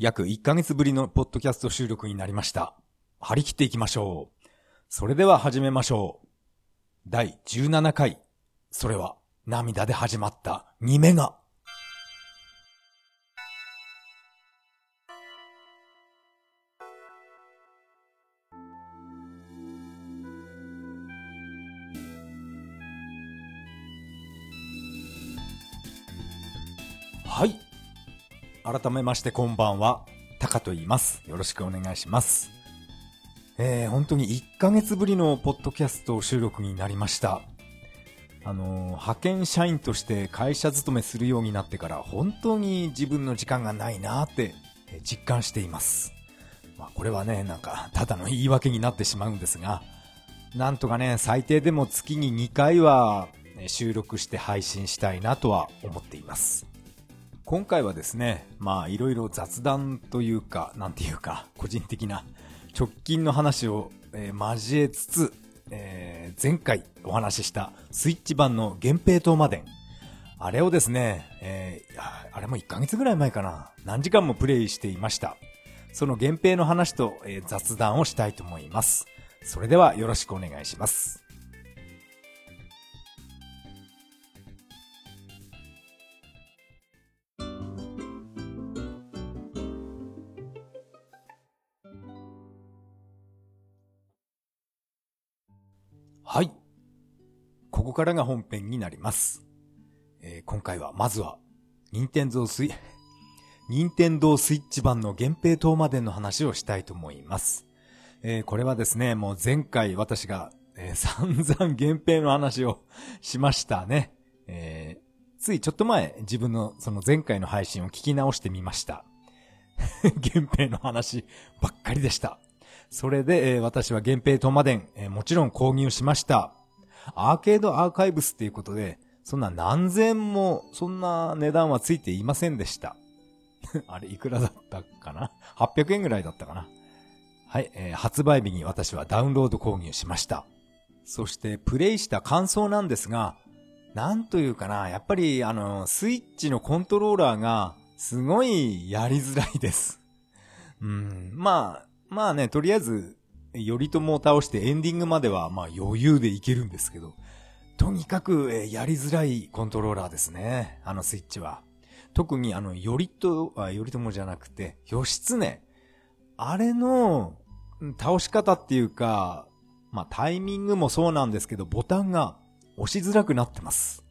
約1ヶ月ぶりのポッドキャスト収録になりました。張り切っていきましょう。それでは始めましょう。第17回。それは涙で始まった2メガ。改めましてこんばんは。タカと言います。よろしくお願いします。えー、本当に1ヶ月ぶりのポッドキャスト収録になりました。あのー派遣社員として会社勤めするようになってから本当に自分の時間がないなーってえ実感しています。まあこれはね、なんかただの言い訳になってしまうんですが、なんとかね、最低でも月に2回はえ収録して配信したいなとは思っています。今回はですね、まあいろいろ雑談というか、なんていうか、個人的な直近の話を、えー交えつつ、えー前回お話ししたスイッチ版の源平島まであれをですね、えーあれも1ヶ月ぐらい前かな。何時間もプレイしていました。その源平の話と、えー雑談をしたいと思います。それではよろしくお願いします。はい。ここからが本編になります。えー今回は、まずは、任天堂スイ、任天堂スイッチ版の源平島までの話をしたいと思います。えーこれはですね、もう前回私が、えー 散々源平の話をしましたね。えついちょっと前、自分のその前回の配信を聞き直してみました。源平の話ばっかりでした。それで、えー私は源平トマデン、えーもちろん購入しました。アーケードアーカイブスっていうことで、そんな何千も、そんな値段はついていませんでした。あれ、いくらだったかな ?800 円ぐらいだったかな？はい、えー発売日に私はダウンロード購入しました。そして、プレイした感想なんですが、なんというかな、やっぱり、あの、スイッチのコントローラーが、すごいやりづらいです。うん、まあ、まあね、とりあえず、頼朝を倒してエンディングまでは、まあ余裕でいけるんですけど、とにかく、えーやりづらいコントローラーですね。あのスイッチは。特にあの、頼と、あ、頼朝じゃなくて、義経。あれの、倒し方っていうか、まあタイミングもそうなんですけど、ボタンが押しづらくなってます。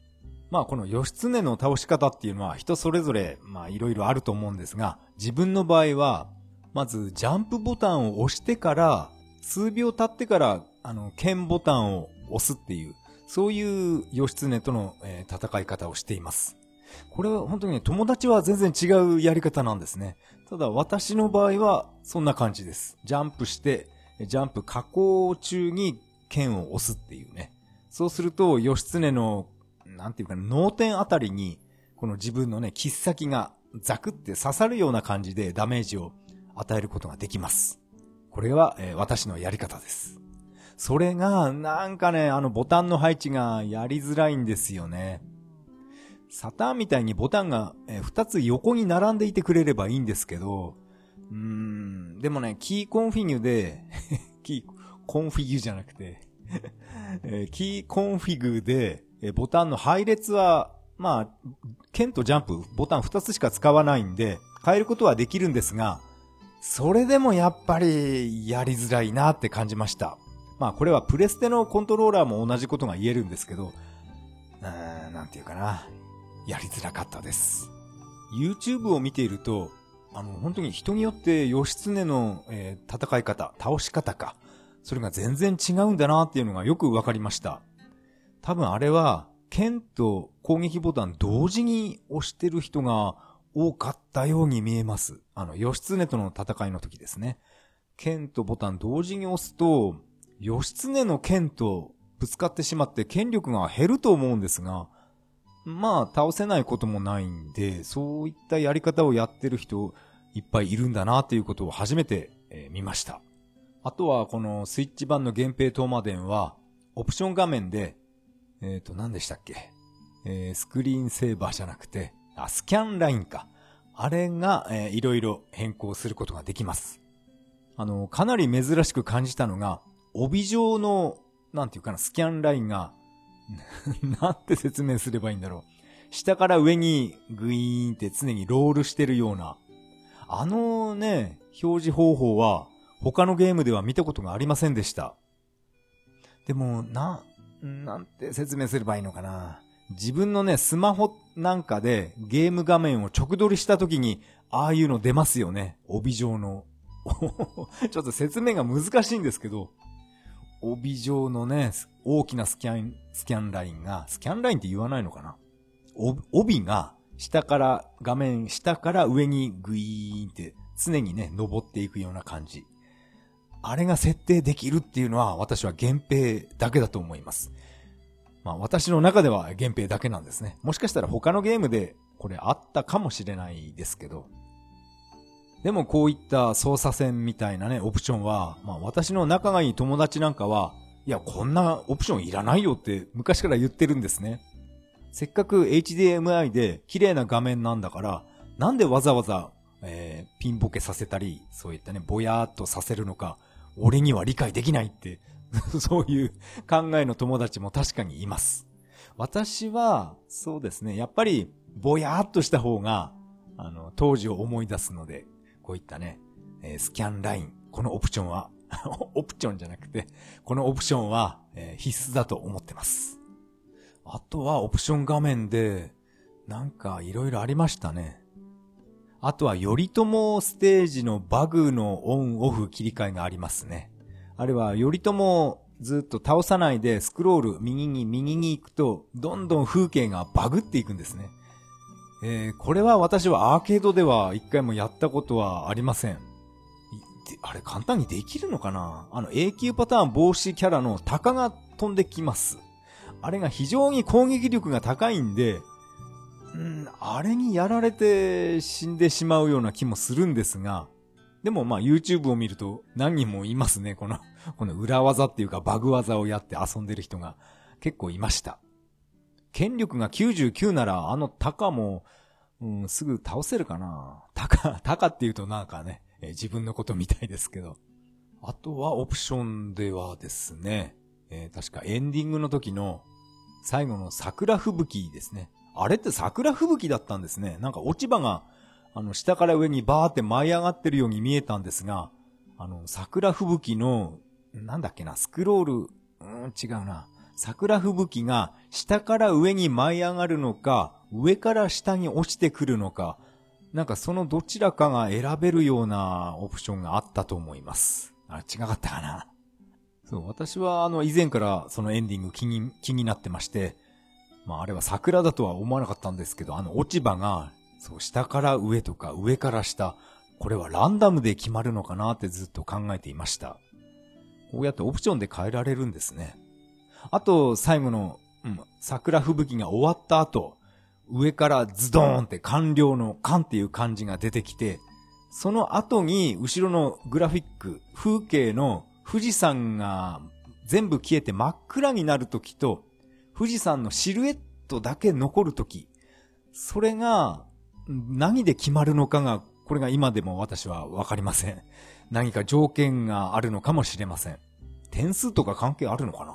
まあこの義経の倒し方っていうのは人それぞれ、まあいろいろあると思うんですが、自分の場合は、まずジャンプボタンを押してから、数秒経ってから、あの、剣ボタンを押すっていう、そういう義経との、えー戦い方をしています。これは本当にね、友達は全然違うやり方なんですね。ただ私の場合はそんな感じです。ジャンプして、ジャンプ加工中に剣を押すっていうね。そうすると、義経の、なんていうか、脳天あたりに、この自分のね、切っ先がザクって刺さるような感じでダメージを与えることができます。これは、えー私のやり方です。それが、なんかね、あのボタンの配置がやりづらいんですよね。サターンみたいにボタンが、えー二つ横に並んでいてくれればいいんですけど、うーん、でもね、キーコンフィギュで、キーコンフィギュじゃなくて、えキーコンフィグで、えボタンの配列は、まあ、剣とジャンプ、ボタン2つしか使わないんで、変えることはできるんですが、それでもやっぱりやりづらいなって感じました。まあこれはプレステのコントローラーも同じことが言えるんですけど、うーん、なんていうかな。やりづらかったです。YouTube を見ていると、あの、本当に人によって義経の、えー戦い方、倒し方か、それが全然違うんだなっていうのがよくわかりました。多分あれは、剣と攻撃ボタン同時に押してる人が多かったように見えます。あの、義経との戦いの時ですね。剣とボタン同時に押すと、義経の剣とぶつかってしまって権力が減ると思うんですが、まあ、倒せないこともないんで、そういったやり方をやってる人いっぱいいるんだなということを初めて、えー見ました。あとは、このスイッチ版の源平東馬伝は、オプション画面で、えっ、と、何でしたっけ？えースクリーンセーバーじゃなくて、あ、スキャンラインか。あれが、えー、いろいろ変更することができます。あの、かなり珍しく感じたのが、帯状の、なんていうかな、スキャンラインが なんて説明すればいいんだろう。下から上にグイーンって常にロールしてるような、あのね、表示方法は他のゲームでは見たことがありませんでした。でも、な、なんて説明すればいいのかな。自分のね、スマホなんかでゲーム画面を直撮りした時に、ああいうの出ますよね。帯状の。ちょっと説明が難しいんですけど、帯状のね、大きなスキャン、スキャンラインが、スキャンラインって言わないのかな帯が、下から、画面下から上にグイーンって常にね、登っていくような感じ。あれが設定できるっていうのは私は限定だけだと思います。まあ私の中では限定だけなんですね。もしかしたら他のゲームでこれあったかもしれないですけど。でもこういった操作線みたいなね、オプションは、まあ私の仲がいい友達なんかは、いや、こんなオプションいらないよって昔から言ってるんですね。せっかく HDMI で綺麗な画面なんだから、なんでわざわざ、えー、ピンボケさせたり、そういったね、ぼやーっとさせるのか、俺には理解できないって そういう考えの友達も確かにいます。私は、そうですね、やっぱり、ぼやーっとした方が、あの、当時を思い出すので、こういったね、えー、スキャンライン、このオプションは オプションじゃなくて、このオプションは、えー、必須だと思ってます。あとはオプション画面で、なんかいろいろありましたね。あとは、頼朝ステージのバグのオンオフ切り替えがありますね。あれは、頼朝ずっと倒さないでスクロール右に右に行くと、どんどん風景がバグっていくんですね。えー、これは私はアーケードでは一回もやったことはありません。あれ簡単にできるのかな？あの永久パターン防止キャラの鷹が飛んできます。あれが非常に攻撃力が高いんで、うん、あれにやられて死んでしまうような気もするんですが、でもまあ YouTube を見ると何人もいますね。この、この裏技っていうかバグ技をやって遊んでる人が結構いました。権力が99ならあのタカも、うん、すぐ倒せるかなタカ、タカ って言うとなんかね、えー、自分のことみたいですけど。あとはオプションではですね、えー、確かエンディングの時の最後の桜吹雪ですね。あれって桜吹雪だったんですね。なんか落ち葉が、あの、下から上にバーって舞い上がってるように見えたんですが、あの、桜吹雪の、なんだっけな、スクロール、うん、違うな。桜吹雪が下から上に舞い上がるのか、上から下に落ちてくるのか、なんかそのどちらかが選べるようなオプションがあったと思います。あ、違かったかな。そう、私はあの以前からそのエンディング気に、気になってまして、まああれは桜だとは思わなかったんですけど、あの落ち葉が、そう、下から上とか上から下、これはランダムで決まるのかなってずっと考えていました。こうやってオプションで変えられるんですね。あと、最後の、うん、桜吹雪が終わった後、上からズドーンって完了の完っていう漢字が出てきて、その後に後ろのグラフィック、風景の富士山が全部消えて真っ暗になるときと、富士山のシルエットだけ残るとき、それが何で決まるのかが、これが今でも私はわかりません。何か条件があるのかもしれません。点数とか関係あるのか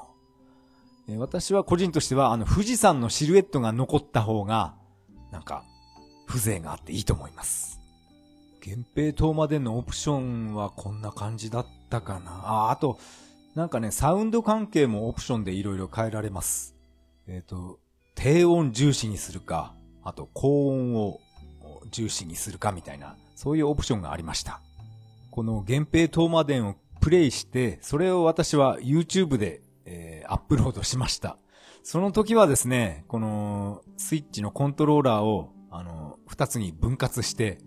な？私は個人としては、あの、富士山のシルエットが残った方が、なんか、風情があっていいと思います。源平島までのオプションはこんな感じだったかな？あ、あと、なんかね、サウンド関係もオプションでいろいろ変えられます。えっ、ー、と、低音重視にするか、あと高音を重視にするかみたいな、そういうオプションがありました。この源平東馬伝をプレイして、それを私は YouTube でえー、アップロードしました。その時はですね、このスイッチのコントローラーを、あの、二つに分割して、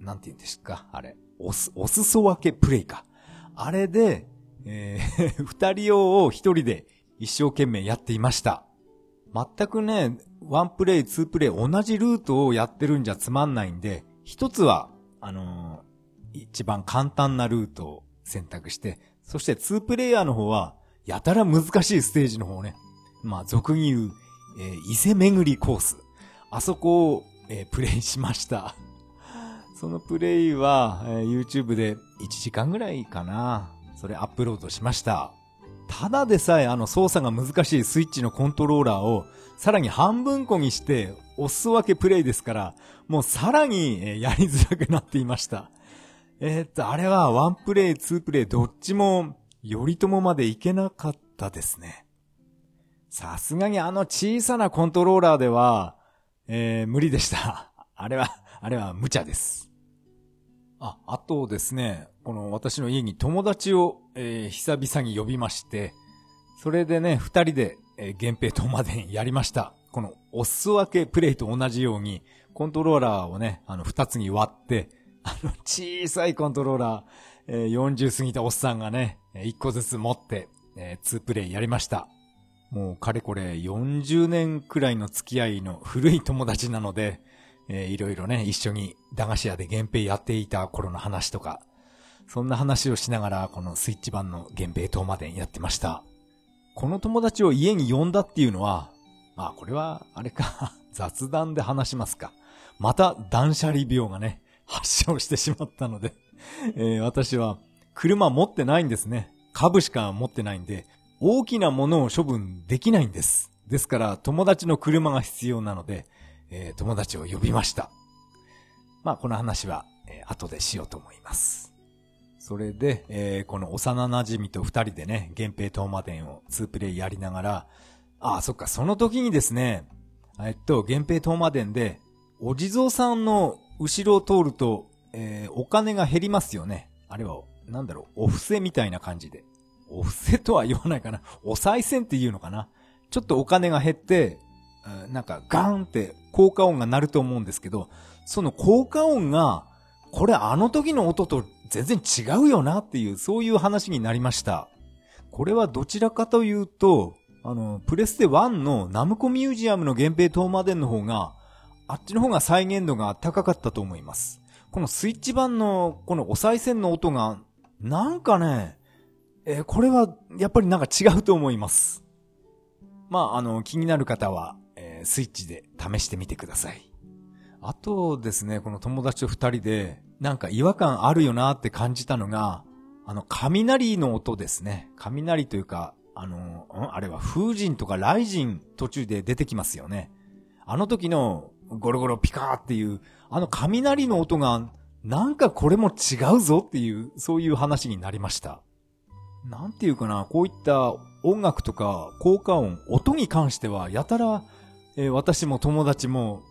なんて言うんですかあれ。おす、お裾分けプレイか。あれで、えー、二人用を一人で一生懸命やっていました。全くね、ワンプレイ、ツープレイ同じルートをやってるんじゃつまんないんで、一つは、あのー、一番簡単なルートを選択して、そしてツープレイヤーの方は、やたら難しいステージの方ね。まあ、俗に言う、えー、伊勢巡りコース。あそこを、えー、プレイしました。そのプレイは、えー YouTube で1時間ぐらいかな。それアップロードしました。ただでさえあの操作が難しいスイッチのコントローラーをさらに半分こにしておす分けプレイですから、もうさらにやりづらくなっていました。えーっと、あれはワンプレイ、ツープレイどっちも頼朝までいけなかったですね。さすがにあの小さなコントローラーでは、えー無理でした。あれは、あれは無茶です。あ、あとですね、この私の家に友達を、えー久々に呼びまして、それでね、二人で、えー、源平討魔伝やりました。この、お裾分けプレイと同じように、コントローラーをね、あの、二つに割って、あの、小さいコントローラー、えー40過ぎたおっさんがね、一個ずつ持って、えー、2プレイやりました。もう、かれこれ40年くらいの付き合いの古い友達なので、えーいろいろね、一緒に駄菓子屋で源平やっていた頃の話とか、そんな話をしながら、このスイッチ版の源平東馬伝やってました。この友達を家に呼んだっていうのは、まあこれは、あれか、雑談で話しますか。また断捨離病がね、発症してしまったので、え私は車持ってないんですね。株しか持ってないんで、大きなものを処分できないんです。ですから、友達の車が必要なので、えー友達を呼びました。まあ、この話は、えー後でしようと思います。それで、えーこの幼馴染と二人でね、源平東馬伝を2プレイやりながら、ああ、そっか、その時にですね、えっと、源平東馬伝で、お地蔵さんの後ろを通ると、えーお金が減りますよね。あれは、なんだろう、お布施みたいな感じで。お布施とは言わないかな。お賽銭っていうのかな。ちょっとお金が減って、なんかガーンって効果音が鳴ると思うんですけど、その効果音が、これあの時の音と全然違うよなっていう、そういう話になりました。これはどちらかというと、あの、プレステ1のナムコミュージアムの源平東馬伝の方が、あっちの方が再現度が高かったと思います。このスイッチ版のこのお賽銭の音が、なんかね、えーこれはやっぱりなんか違うと思います。まあ、あの、気になる方は、ースイッチで試してみてください。あとですね、この友達と二人で、なんか違和感あるよなって感じたのが、あの、雷の音ですね。雷というか、あの、ん？あれは風神とか雷神途中で出てきますよね。あの時のゴロゴロピカーっていう、あの雷の音が、なんかこれも違うぞっていう、そういう話になりました。なんていうかな、こういった音楽とか効果音、音に関しては、やたら、えー私も友達も、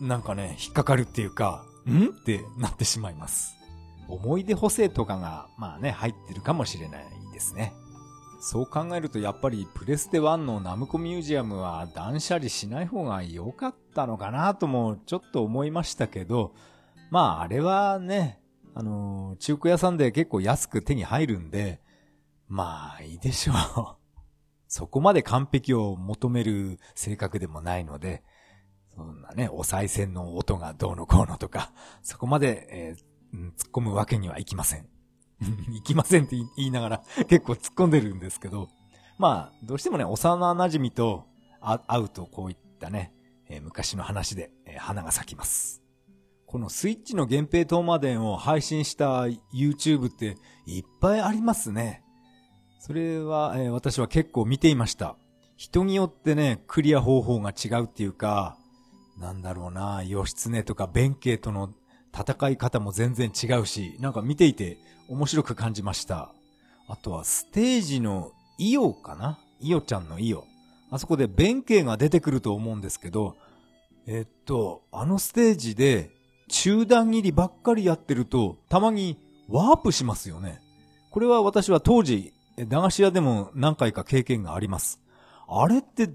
なんかね、引っかかるっていうか、ん？ってなってしまいます。思い出補正とかが、まあね、入ってるかもしれないですね。そう考えるとやっぱりプレステ1のナムコミュージアムは断捨離しない方が良かったのかなともちょっと思いましたけど、まああれはね、あのー中古屋さんで結構安く手に入るんで、まあいいでしょう。そこまで完璧を求める性格でもないので、そんなね、お賽銭の音がどうのこうのとか、そこまで、えー突っ込むわけにはいきません。行きませんって言いながら結構突っ込んでるんですけど、まあ、どうしてもね、幼馴染と会うとこういったね、えー昔の話で、えー花が咲きます。このスイッチの源平東馬伝を配信した YouTube っていっぱいありますね。それは、えー私は結構見ていました。人によってね、クリア方法が違うっていうか、なんだろうな、義経とか弁慶との戦い方も全然違うし、なんか見ていて面白く感じました。あとはステージのイオかな？イオちゃんのイオ。あそこで弁慶が出てくると思うんですけど、えっと、あのステージで中段切りばっかりやってると、たまにワープしますよね。これは私は当時、駄菓子屋でも何回か経験があります。あれって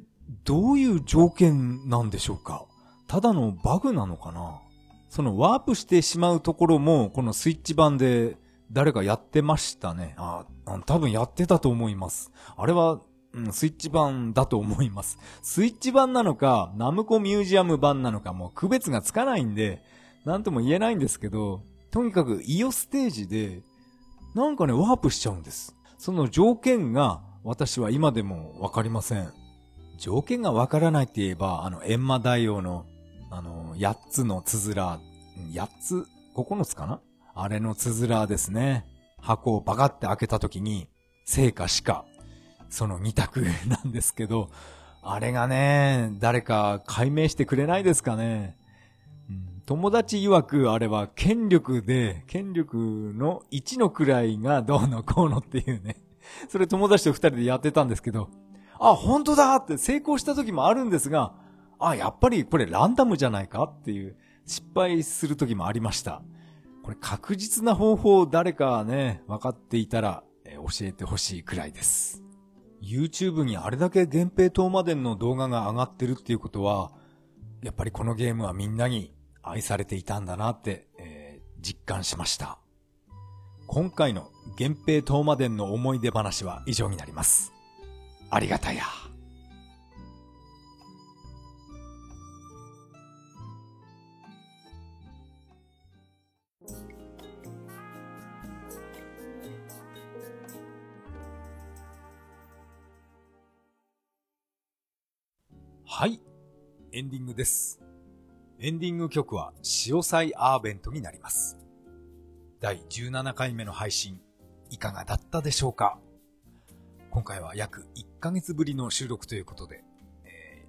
どういう条件なんでしょうか？ただのバグなのかな？そのワープしてしまうところも、このスイッチ版で誰かやってましたね。あ、多分やってたと思います。あれは、うん、スイッチ版だと思います。スイッチ版なのか、ナムコミュージアム版なのかもう区別がつかないんで、なんとも言えないんですけど、とにかくイオステージで、なんかね、ワープしちゃうんです。その条件が私は今でもわかりません。条件がわからないって言えば、あの、エンマ大王の、あの、八つのつづら、8つ、5 9つかな？あれのつづらですね。箱をバカって開けた時に、生か死か、その二択 なんですけど、あれがね、誰か解明してくれないですかね？友達曰くあれは権力で、権力の1の位がどうのこうのっていうね。それ友達と二人でやってたんですけど、あ、本当だって成功した時もあるんですが、あ、やっぱりこれランダムじゃないかっていう失敗する時もありました。これ確実な方法を誰かね、分かっていたら、え教えてほしいくらいです。YouTube にあれだけ源平島までの動画が上がってるっていうことは、やっぱりこのゲームはみんなに愛されていたんだなって、えー、実感しました。今回の源平東馬伝の思い出話は以上になります。ありがたや。はい。エンディングです。エンディング曲は、潮祭アーベントになります。第17回目の配信、いかがだったでしょうか？今回は約1ヶ月ぶりの収録ということで、え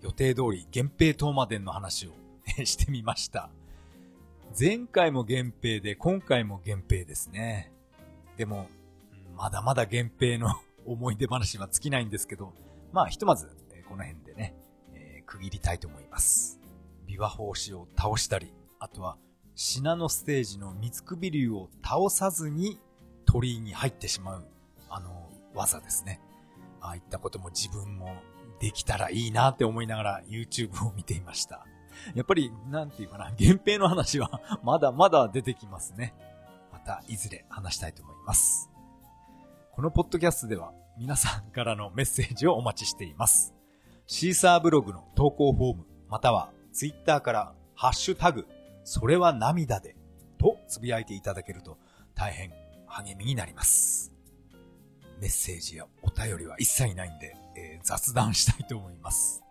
ー、予定通り源平東馬伝の話をしてみました。前回も源平で、今回も源平ですね。でも、まだまだ源平の 思い出話は尽きないんですけど、まあひとまず、この辺でね、えー、区切りたいと思います。琵琶法師を倒したり、あとは信濃ステージの三つ首竜を倒さずに鳥居に入ってしまう、あの、技ですね。ああいったことも自分もできたらいいなって思いながら YouTube を見ていました。やっぱり、なんていうかな、源平の話は まだまだ出てきますね。また、いずれ話したいと思います。このポッドキャストでは皆さんからのメッセージをお待ちしています。シーサーブログの投稿フォーム、またはツイッターからハッシュタグ、それは涙で、とつぶやいていただけると大変励みになります。メッセージやお便りは一切ないんで、えー、雑談したいと思います。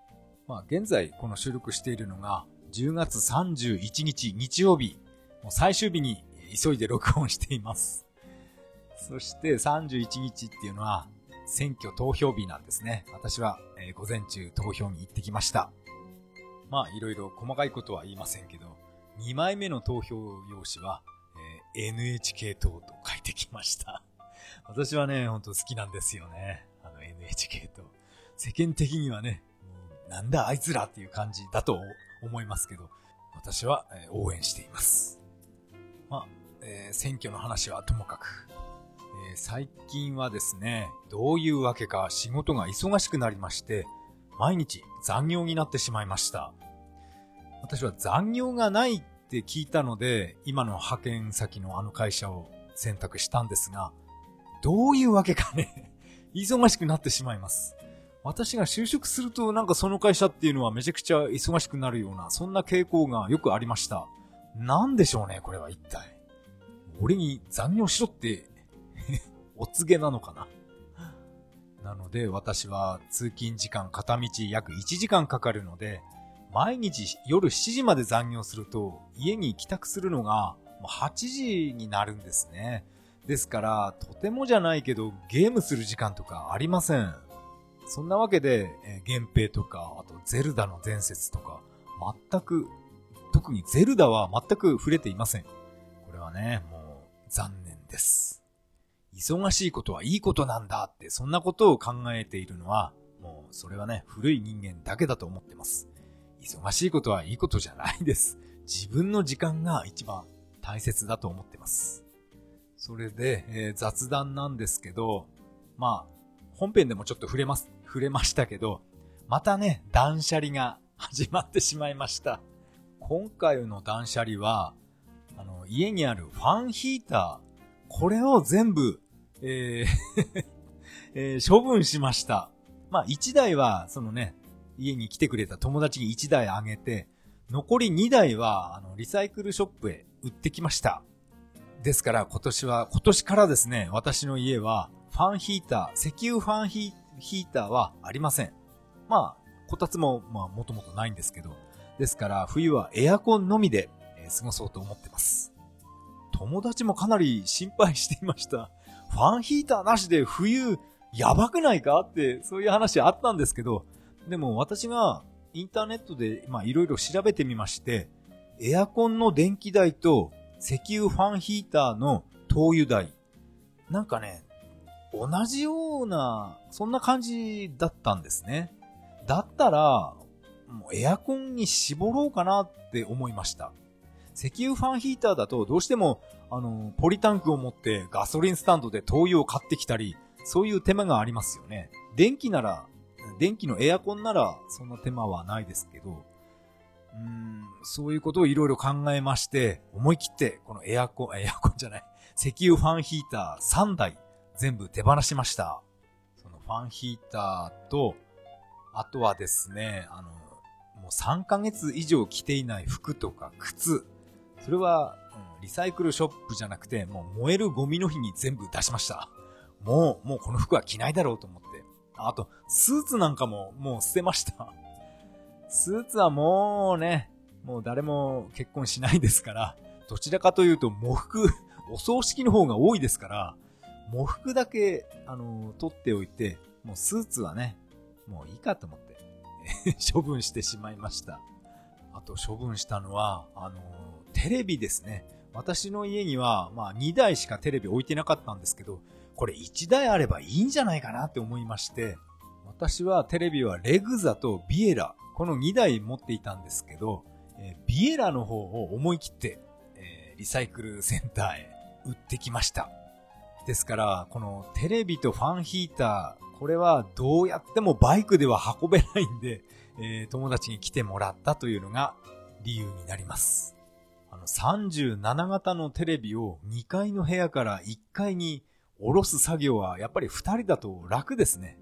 まあ現在この収録しているのが10月31日日曜日、もう最終日に急いで録音しています。そして31日っていうのは選挙投票日なんですね。私は、午前中投票に行ってきました。まあ、いろいろ細かいことは言いませんけど、2枚目の投票用紙は、えー、NHK 党と書いてきました。私はね、ほんと好きなんですよね。あの NHK 党。世間的にはね、なんだあいつらっていう感じだと思いますけど、私は、応援しています。まあ、えー、選挙の話はともかく、えー、最近はですね、どういうわけか仕事が忙しくなりまして、毎日残業になってしまいました。私は残業がないって聞いたので、今の派遣先のあの会社を選択したんですが、どういうわけかね 忙しくなってしまいます。私が就職するとなんかその会社っていうのはめちゃくちゃ忙しくなるような、そんな傾向がよくありました。なんでしょうね、これは一体。俺に残業しろって お告げなのかななので私は通勤時間片道約1時間かかるので、毎日夜7時まで残業すると家に帰宅するのが8時になるんですね。ですから、とてもじゃないけどゲームする時間とかありません。そんなわけで、え、源平とか、あとゼルダの伝説とか、全く、特にゼルダは全く触れていません。これはね、もう残念です。忙しいことはいいことなんだって、そんなことを考えているのは、もうそれはね、古い人間だけだと思ってます。忙しいことはいいことじゃないです。自分の時間が一番大切だと思ってます。それで、えー、雑談なんですけど、まあ、本編でもちょっと触れます、触れましたけど、またね、断捨離が始まってしまいました。今回の断捨離は、あの、家にあるファンヒーター、これを全部えー えー、処分しました。まあ、1台は、そのね、家に来てくれた友達に1台あげて、残り2台は、あの、リサイクルショップへ売ってきました。ですから今年は、今年からですね、私の家は、ファンヒーター、石油ファンヒーターはありません。まあ、こたつも、まあ、もともとないんですけど、ですから、冬はエアコンのみでえー過ごそうと思ってます。友達もかなり心配していました。ファンヒーターなしで冬やばくないかって、そういう話あったんですけど、でも私がインターネットで、まあいろいろ調べてみまして、エアコンの電気代と石油ファンヒーターの灯油代、なんかね、同じような、そんな感じだったんですね。だったら、もうエアコンに絞ろうかなって思いました。石油ファンヒーターだとどうしても、あの、ポリタンクを持ってガソリンスタンドで灯油を買ってきたり、そういう手間がありますよね。電気なら、電気のエアコンならそんな手間はないですけど、うん、そういうことをいろいろ考えまして、思い切ってこのエアコン、エアコンじゃない、石油ファンヒーター3台全部手放しました。そのファンヒーターと、あとはですね、あの、もう3ヶ月以上着ていない服とか靴、それは、リサイクルショップじゃなくて、もう燃えるゴミの日に全部出しました。もう、もうこの服は着ないだろうと思って。あと、スーツなんかももう捨てました。スーツはもうね、もう誰も結婚しないですから、どちらかというと喪服、お葬式の方が多いですから、喪服だけ、あの、取っておいて、もうスーツはね、もういいかと思って、処分してしまいました。あと処分したのは、あの、テレビですね。私の家には、まあ2台しかテレビ置いてなかったんですけど、これ1台あればいいんじゃないかなって思いまして、私はテレビはレグザとビエラ、この2台持っていたんですけど、えービエラの方を思い切って、えーリサイクルセンターへ売ってきました。ですから、このテレビとファンヒーター、これはどうやってもバイクでは運べないんで、えー友達に来てもらったというのが理由になります。37型のテレビを2階の部屋から1階に下ろす作業はやっぱり2人だと楽ですね。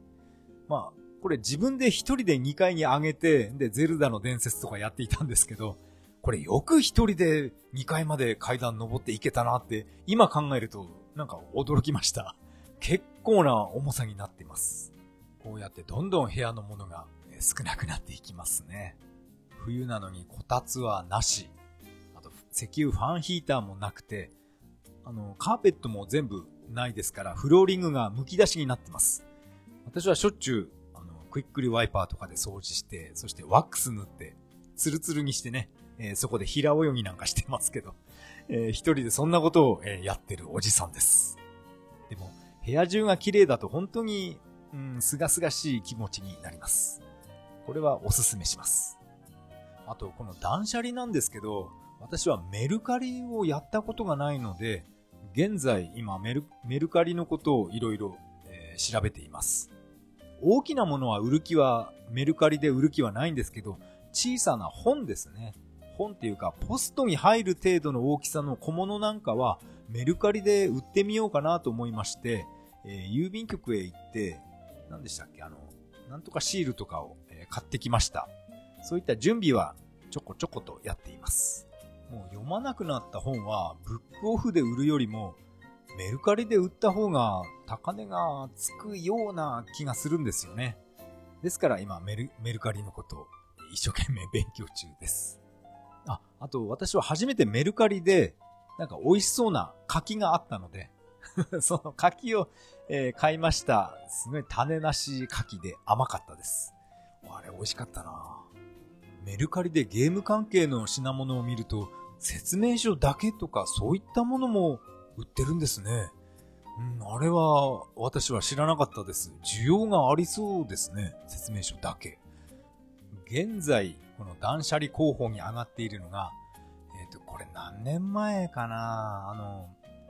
まあ、これ自分で1人で2階に上げて、で、ゼルダの伝説とかやっていたんですけど、これよく1人で2階まで階段登っていけたなって、今考えるとなんか驚きました。結構な重さになっています。こうやってどんどん部屋のものが少なくなっていきますね。冬なのにこたつはなし。石油ファンヒーターもなくて、あの、カーペットも全部ないですから、フローリングが剥き出しになってます。私はしょっちゅう、あの、クイックリワイパーとかで掃除して、そしてワックス塗って、ツルツルにしてね、えーそこで平泳ぎなんかしてますけど、えー一人でそんなことを、えーやってるおじさんです。でも、部屋中が綺麗だと本当に、うん、すがすがしい気持ちになります。これはおすすめします。あと、この断捨離なんですけど、私はメルカリをやったことがないので、現在今メルメルカリのことをいろいろ調べています。大きなものは売る気は、メルカリで売る気はないんですけど、小さな本ですね。本っていうか、ポストに入る程度の大きさの小物なんかは、メルカリで売ってみようかなと思いまして、えー郵便局へ行って、何でしたっけあの、なんとかシールとかを、え買ってきました。そういった準備はちょこちょことやっています。もう読まなくなった本は、ブックオフで売るよりも、メルカリで売った方が高値がつくような気がするんですよね。ですから今メルメルカリのことを一生懸命勉強中です。あ、あと私は初めてメルカリでなんか美味しそうな柿があったので、その柿を、え買いました。すごい種なし柿で甘かったです。あれ美味しかったなメルカリでゲーム関係の品物を見ると説明書だけとかそういったものも売ってるんですね。うん、あれは私は知らなかったです。需要がありそうですね。説明書だけ。現在、この断捨離候補に上がっているのが、えっ、と、これ何年前かなあの、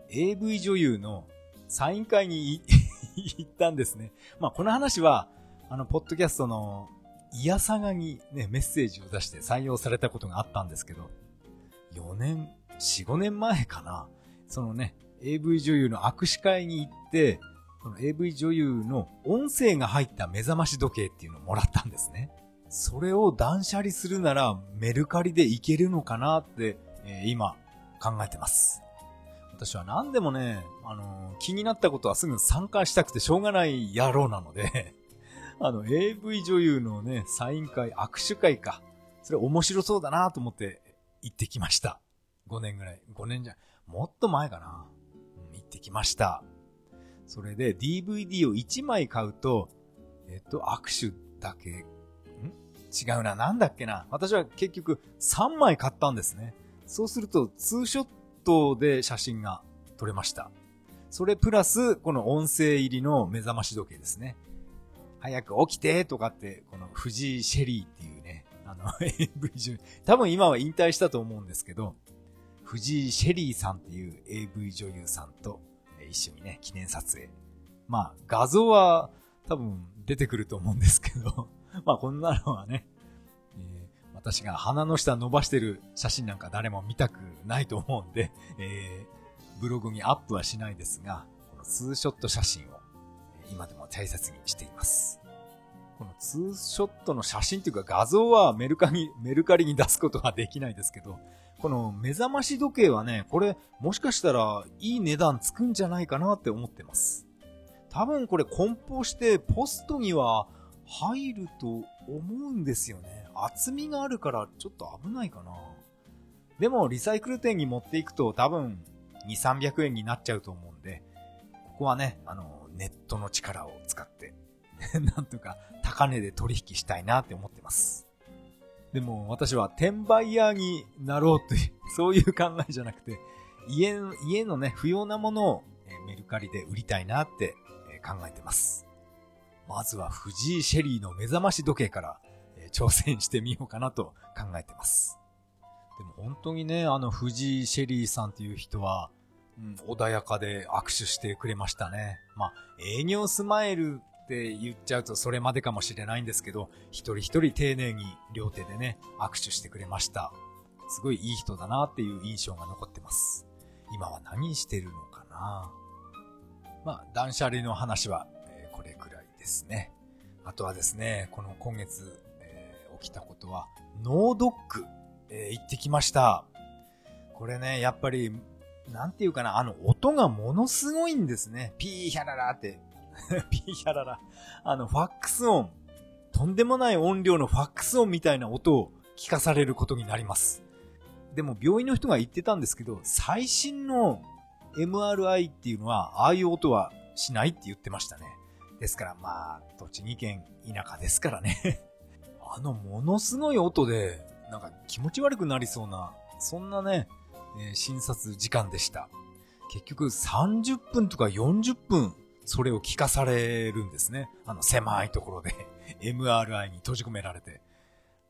AV 女優のサイン会に 行ったんですね。まあ、この話は、あの、ポッドキャストのイヤサガにね、メッセージを出して採用されたことがあったんですけど、4年、4、5年前かな。そのね、AV 女優の握手会に行って、その AV 女優の音声が入った目覚まし時計っていうのをもらったんですね。それを断捨離するならメルカリでいけるのかなって、えー今考えてます。私は何でもね、あのー気になったことはすぐ参加したくてしょうがない野郎なので、あの AV 女優のね、サイン会、握手会か。それ面白そうだなと思って行ってきました。5年ぐらい。5年じゃ、もっと前かな。うん、行ってきました。それで DVD を1枚買うと、えっと、握手だけ、ん？違うな。なんだっけな。私は結局3枚買ったんですね。そうすると、ツーショットで写真が撮れました。それプラス、この音声入りの目覚まし時計ですね。早く起きてとかって、この藤井シェリーっていうね、あの、AV 女優多分今は引退したと思うんですけど、藤井シェリーさんっていう AV 女優さんと一緒にね、記念撮影。まあ、画像は多分出てくると思うんですけど、まあこんなのはね、えー、私が鼻の下伸ばしてる写真なんか誰も見たくないと思うんで、えー、ブログにアップはしないですが、このツーショット写真を今でも大切にしています。このツーショットの写真というか画像はメルカリ、メルカリに出すことはできないですけど、この目覚まし時計はね、これもしかしたらいい値段つくんじゃないかなって思ってます。多分これ梱包してポストには入ると思うんですよね。厚みがあるからちょっと危ないかな。でもリサイクル店に持っていくと多分2、300円になっちゃうと思うんで、ここはね、あの、ネットの力を使って なんとか高値で取引したいなって思ってます。でも私は転売屋になろうという、そういう考えじゃなくて、家の、家のね、不要なものをメルカリで売りたいなって考えてます。まずは藤井シェリーの目覚まし時計から挑戦してみようかなと考えてます。でも本当にね、あの藤井シェリーさんっていう人は、うん、穏やかで握手してくれましたね。まあ、営業スマイルって言っちゃうとそれまでかもしれないんですけど、一人一人丁寧に両手でね、握手してくれました。すごいいい人だなっていう印象が残ってます。今は何してるのかなまあ、断捨離の話は、えこれくらいですね。あとはですね、この今月、えー、起きたことは、ノードック、えー、行ってきました。これね、やっぱり、なんていうかな、あの、音がものすごいんですね。ピーヒャララって、ピーヒャララ。あの、ファックス音。とんでもない音量のファックス音みたいな音を聞かされることになります。でも病院の人が言ってたんですけど、最新の MRI っていうのは、ああいう音はしないって言ってましたね。ですからまあ、栃木県田舎ですからね あのものすごい音で、なんか気持ち悪くなりそうな、そんなね、え、診察時間でした。結局30分とか40分それを聞かされるんですね。あの狭いところで MRI に閉じ込められて。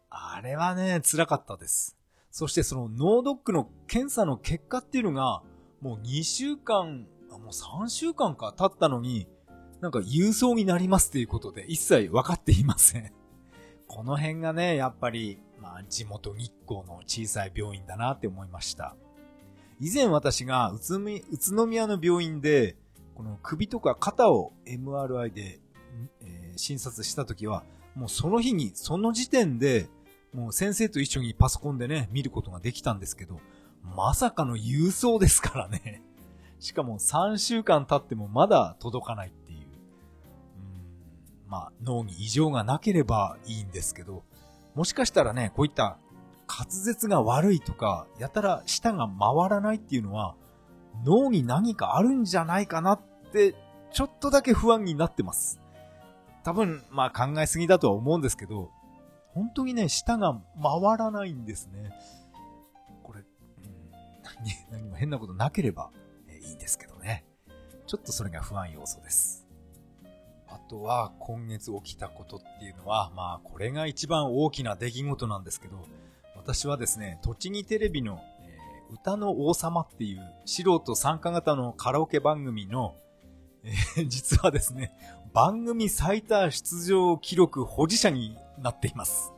あれはね、辛かったです。そしてその脳ドックの検査の結果っていうのが、もう2週間、もう3週間か経ったのに、なんか郵送になりますっていうことで一切分かっていません。この辺がね、やっぱり、まあ地元日光の小さい病院だなって思いました。以前私が宇都宮の病院でこの首とか肩を MRI で、えー、診察した時は、もうその日に、その時点で、もう先生と一緒にパソコンでね、見ることができたんですけど、まさかの郵送ですからね。しかも3週間経ってもまだ届かないっていう。うんまあ、脳に異常がなければいいんですけど、もしかしたらね、こういった滑舌が悪いとか、やたら舌が回らないっていうのは、脳に何かあるんじゃないかなって、ちょっとだけ不安になってます。多分、まあ考えすぎだとは思うんですけど、本当にね、舌が回らないんですね。これ、うん、何も変なことなければ、えいいんですけどね。ちょっとそれが不安要素です。あとは、今月起きたことっていうのは、まあ、これが一番大きな出来事なんですけど、私はですね、栃木テレビのえ歌の王様っていう素人参加型のカラオケ番組の、えー、実はですね、番組最多出場記録保持者になっています。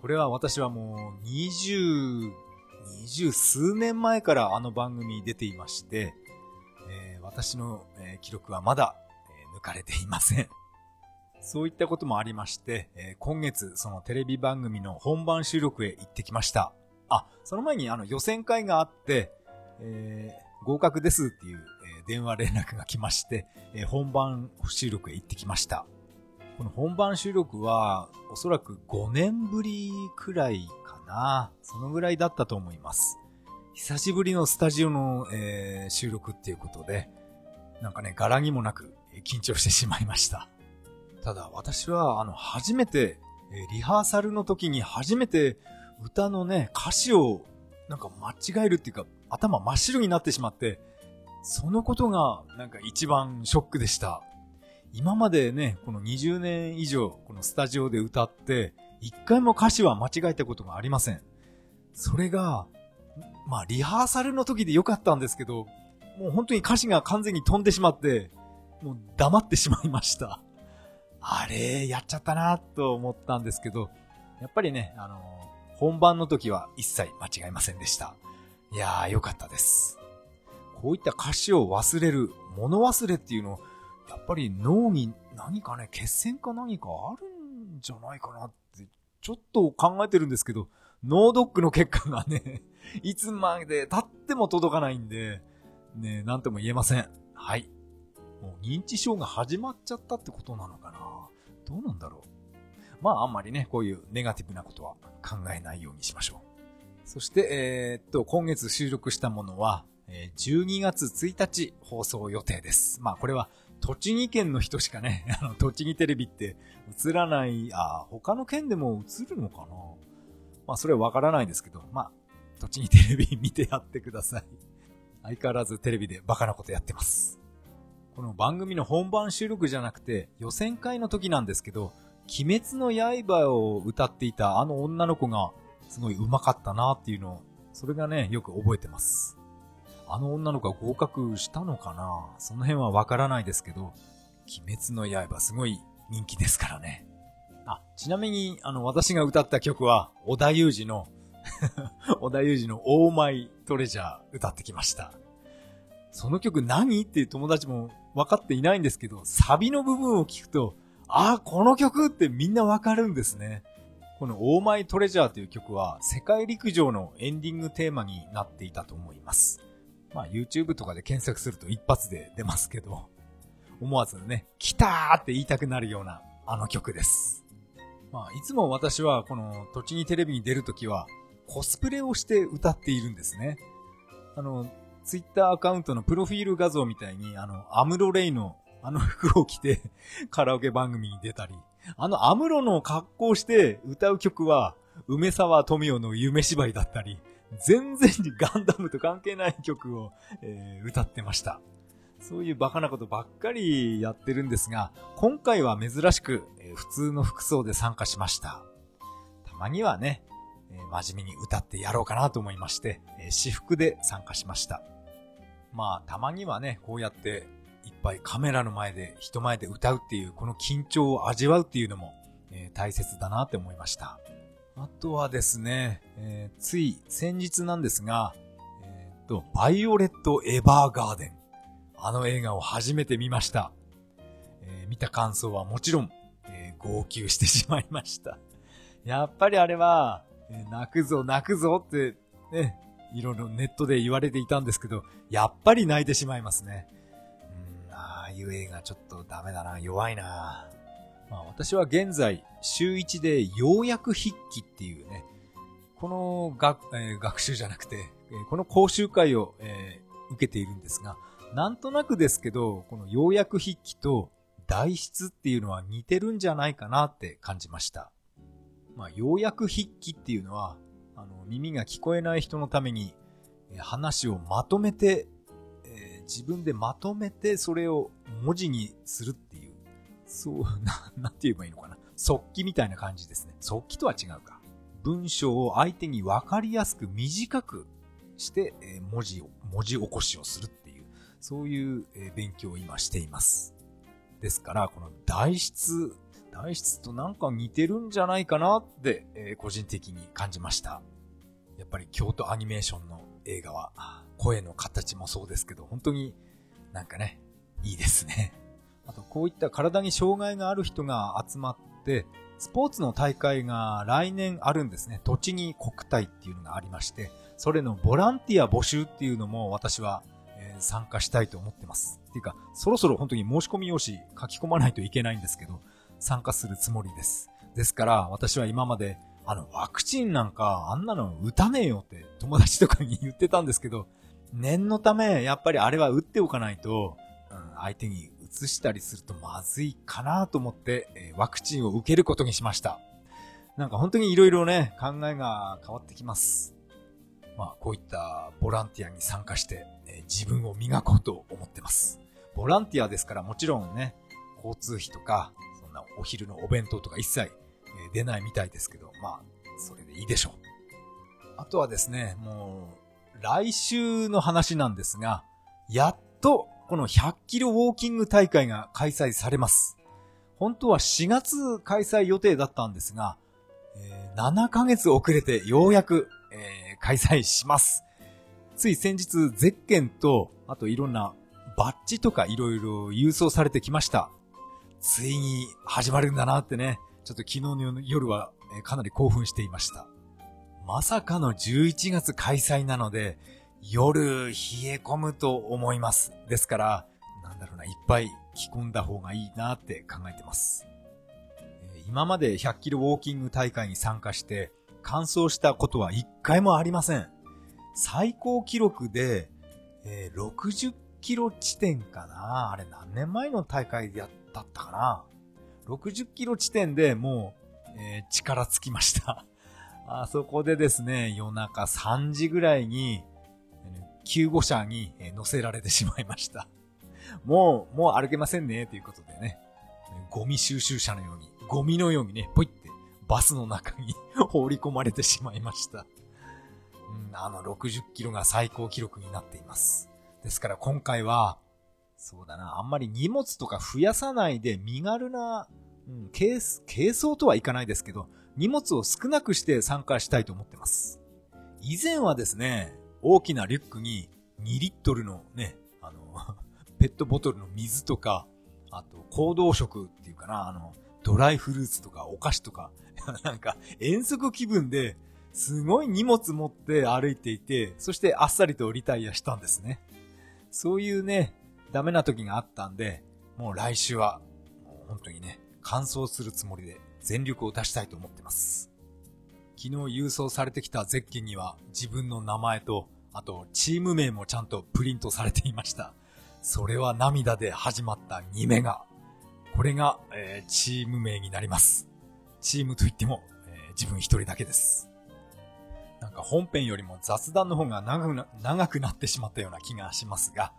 これは私はもう20、20数年前からあの番組に出ていまして、えー、私の、え、記録はまだ、え、抜かれていません。そういったこともありまして、え今月そのテレビ番組の本番収録へ行ってきました。あ、その前にあの予選会があって、えー、合格ですっていう、え、電話連絡が来まして、え、本番収録へ行ってきました。この本番収録はおそらく5年ぶりくらいかな。そのぐらいだったと思います。久しぶりのスタジオの、えー、収録っていうことで、なんかね、柄にもなく緊張してしまいました。ただ私は、あの、初めて、えリハーサルの時に初めて歌のね、歌詞をなんか間違えるっていうか、頭真っ白になってしまって、そのことがなんか一番ショックでした。今までね、この20年以上、このスタジオで歌って、一回も歌詞は間違えたことがありません。それが、まあ、リハーサルの時でよかったんですけど、もう本当に歌詞が完全に飛んでしまって、もう黙ってしまいました。あれ、やっちゃったなと思ったんですけど、やっぱりね、あの、本番の時は一切間違いませんでした。いやー、よかったです。こういった歌詞を忘れる、物忘れっていうの、やっぱり脳に何かね、血栓か何かあるんじゃないかなって、ちょっと考えてるんですけど、脳ドックの結果がね、いつまで経っても届かないんで、ね、なんとも言えません。はい。もう認知症が始まっちゃったってことなのどうなんだろう。まああんまりね、こういうネガティブなことは考えないようにしましょう。そして、えー、っと、今月収録したものは、え、12月1日放送予定です。まあこれは栃木県の人しかね、あの、栃木テレビって映らない、あ、他の県でも映るのかなまあそれはわからないですけど、まあ、栃木テレビ見てやってください。相変わらずテレビでバカなことやってます。この番組の本番収録じゃなくて予選会の時なんですけど、鬼滅の刃を歌っていたあの女の子がすごい上手かったなっていうのを、それがね、よく覚えてます。あの女の子が合格したのかな？その辺はわからないですけど、鬼滅の刃すごい人気ですからね。あ、ちなみに、あの、私が歌った曲は、小田裕二の 小田裕二のオーマイトレジャー歌ってきました。その曲何？っていう友達も分かっていないんですけど、サビの部分を聞くと、ああ、この曲ってみんな分かるんですね。このオーマイトレジャーという曲は世界陸上のエンディングテーマになっていたと思います。まあ YouTube とかで検索すると一発で出ますけど、思わずね、来たーって言いたくなるようなあの曲です。まあいつも私はこの栃木テレビに出るときはコスプレをして歌っているんですね。あの、ツイッターアカウントのプロフィール画像みたいに、あの、アムロレイのあの服を着て カラオケ番組に出たり、あのアムロの格好して歌う曲は、梅沢富美男の夢芝居だったり、全然 ガンダムと関係ない曲を、えー、歌ってました。そういうバカなことばっかりやってるんですが、今回は珍しく、えー、普通の服装で参加しました。たまにはね、えー、真面目に歌ってやろうかなと思いまして、え私服で参加しました。まあ、たまにはね、こうやっていっぱいカメラの前で、人前で歌うっていう、この緊張を味わうっていうのも、えー、大切だなって思いました。あとはですね、えー、つい先日なんですが、えー、っと、バイオレット・エヴァーガーデン。あの映画を初めて見ました。えー、見た感想はもちろん、え号泣してしまいました。やっぱりあれは、え泣くぞ泣くぞって、ね、いろいろネットで言われていたんですけど、やっぱり泣いてしまいますね。うん、ああいう映画ちょっとダメだな、弱いな。まあ、私は現在、週1でようやく筆記っていうね、この学、えー、学習じゃなくて、えー、この講習会を、えー、受けているんですが、なんとなくですけど、このようやく筆記と代筆っていうのは似てるんじゃないかなって感じました。まあ、ようやく筆記っていうのは、あの、耳が聞こえない人のために、話をまとめて、えー、自分でまとめてそれを文字にするっていう、そう、な、なんて言えばいいのかな。速記みたいな感じですね。速記とは違うか。文章を相手に分かりやすく短くして、えー、文字を、文字起こしをするっていう、そういう、えー、勉強を今しています。ですから、この代筆体質となんか似てるんじゃないかなって、えー、個人的に感じました。やっぱり京都アニメーションの映画は、声の形もそうですけど、本当になんかね、いいですね。あと、こういった体に障害がある人が集まって、スポーツの大会が来年あるんですね。栃木国体っていうのがありまして、それのボランティア募集っていうのも私は、えー、参加したいと思ってます。っていうか、そろそろ本当に申し込み用紙書き込まないといけないんですけど、参加するつもりです。ですから、私は今まであの、ワクチンなんか、あんなの打たねえよって友達とかに言ってたんですけど、念のため、やっぱりあれは打っておかないと、うん、相手に移したりするとまずいかなと思って、えー、ワクチンを受けることにしました。なんか本当に色々ね、考えが変わってきます。まあ、こういったボランティアに参加して、えー、自分を磨こうと思ってます。ボランティアですからもちろんね、交通費とか、なお昼のお弁当とか一切、出ないみたいですけど、まあ、それでいいでしょう。あとはですね、もう、来週の話なんですが、やっとこの100キロウォーキング大会が開催されます。本当は4月開催予定だったんですが、え、7ヶ月遅れてようやく、開催します。つい先日、ゼッケンと、あといろんなバッジとかいろいろ郵送されてきました。ついに始まるんだなってね、ちょっと昨日の夜はかなり興奮していました。まさかの11月開催なので、夜冷え込むと思います。ですから、なんだろうな、いっぱい着込んだ方がいいなって考えてます。今まで100キロウォーキング大会に参加して完走したことは一回もありません。最高記録で、えー、60キロ地点かなあれ何年前の大会でやったったかな ?60 キロ地点でもう、えー、力尽きました。あそこでですね、夜中3時ぐらいに、救護車に乗せられてしまいました。もう、もう歩けませんね、ということでね。ゴミ収集車のように、ゴミのようにね、ポイってバスの中に 放り込まれてしまいました。うん、あの60キロが最高記録になっています。ですから今回は、そうだな、あんまり荷物とか増やさないで身軽な、うん、軽軽装とはいかないですけど、荷物を少なくして参加したいと思ってます。以前はですね、大きなリュックに2リットルのね、あの ペットボトルの水とか、あと、行動食っていうかな、あの、ドライフルーツとかお菓子とか、なんか遠足気分で、すごい荷物持って歩いていて、そしてあっさりとリタイアしたんですね。そういうね、ダメな時があったんで、もう来週は、もう本当にね、完走するつもりで全力を出したいと思ってます。昨日郵送されてきたゼッケンには自分の名前と、あとチーム名もちゃんとプリントされていました。それは涙で始まった2メガ。これが、えー、チーム名になります。チームといっても、えー、自分一人だけです。なんか本編よりも雑談の方が長くな長くなってしまったような気がしますが、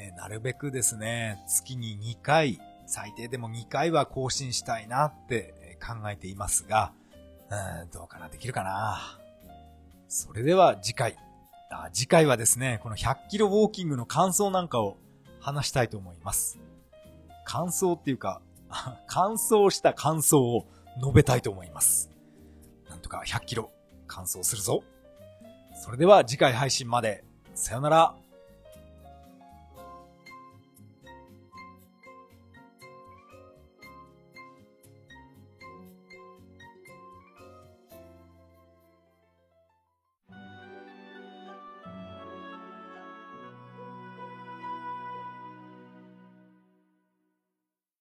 えー、なるべくですね、月に2回、最低でも2回は更新したいなって考えていますが、うん、どうかな、できるかな？それでは次回。あ次回はですね、この100キロウォーキングの感想なんかを話したいと思います。感想っていうか、感想した感想を述べたいと思います。なんとか100キロ完走するぞ。それでは次回配信まで。さよなら。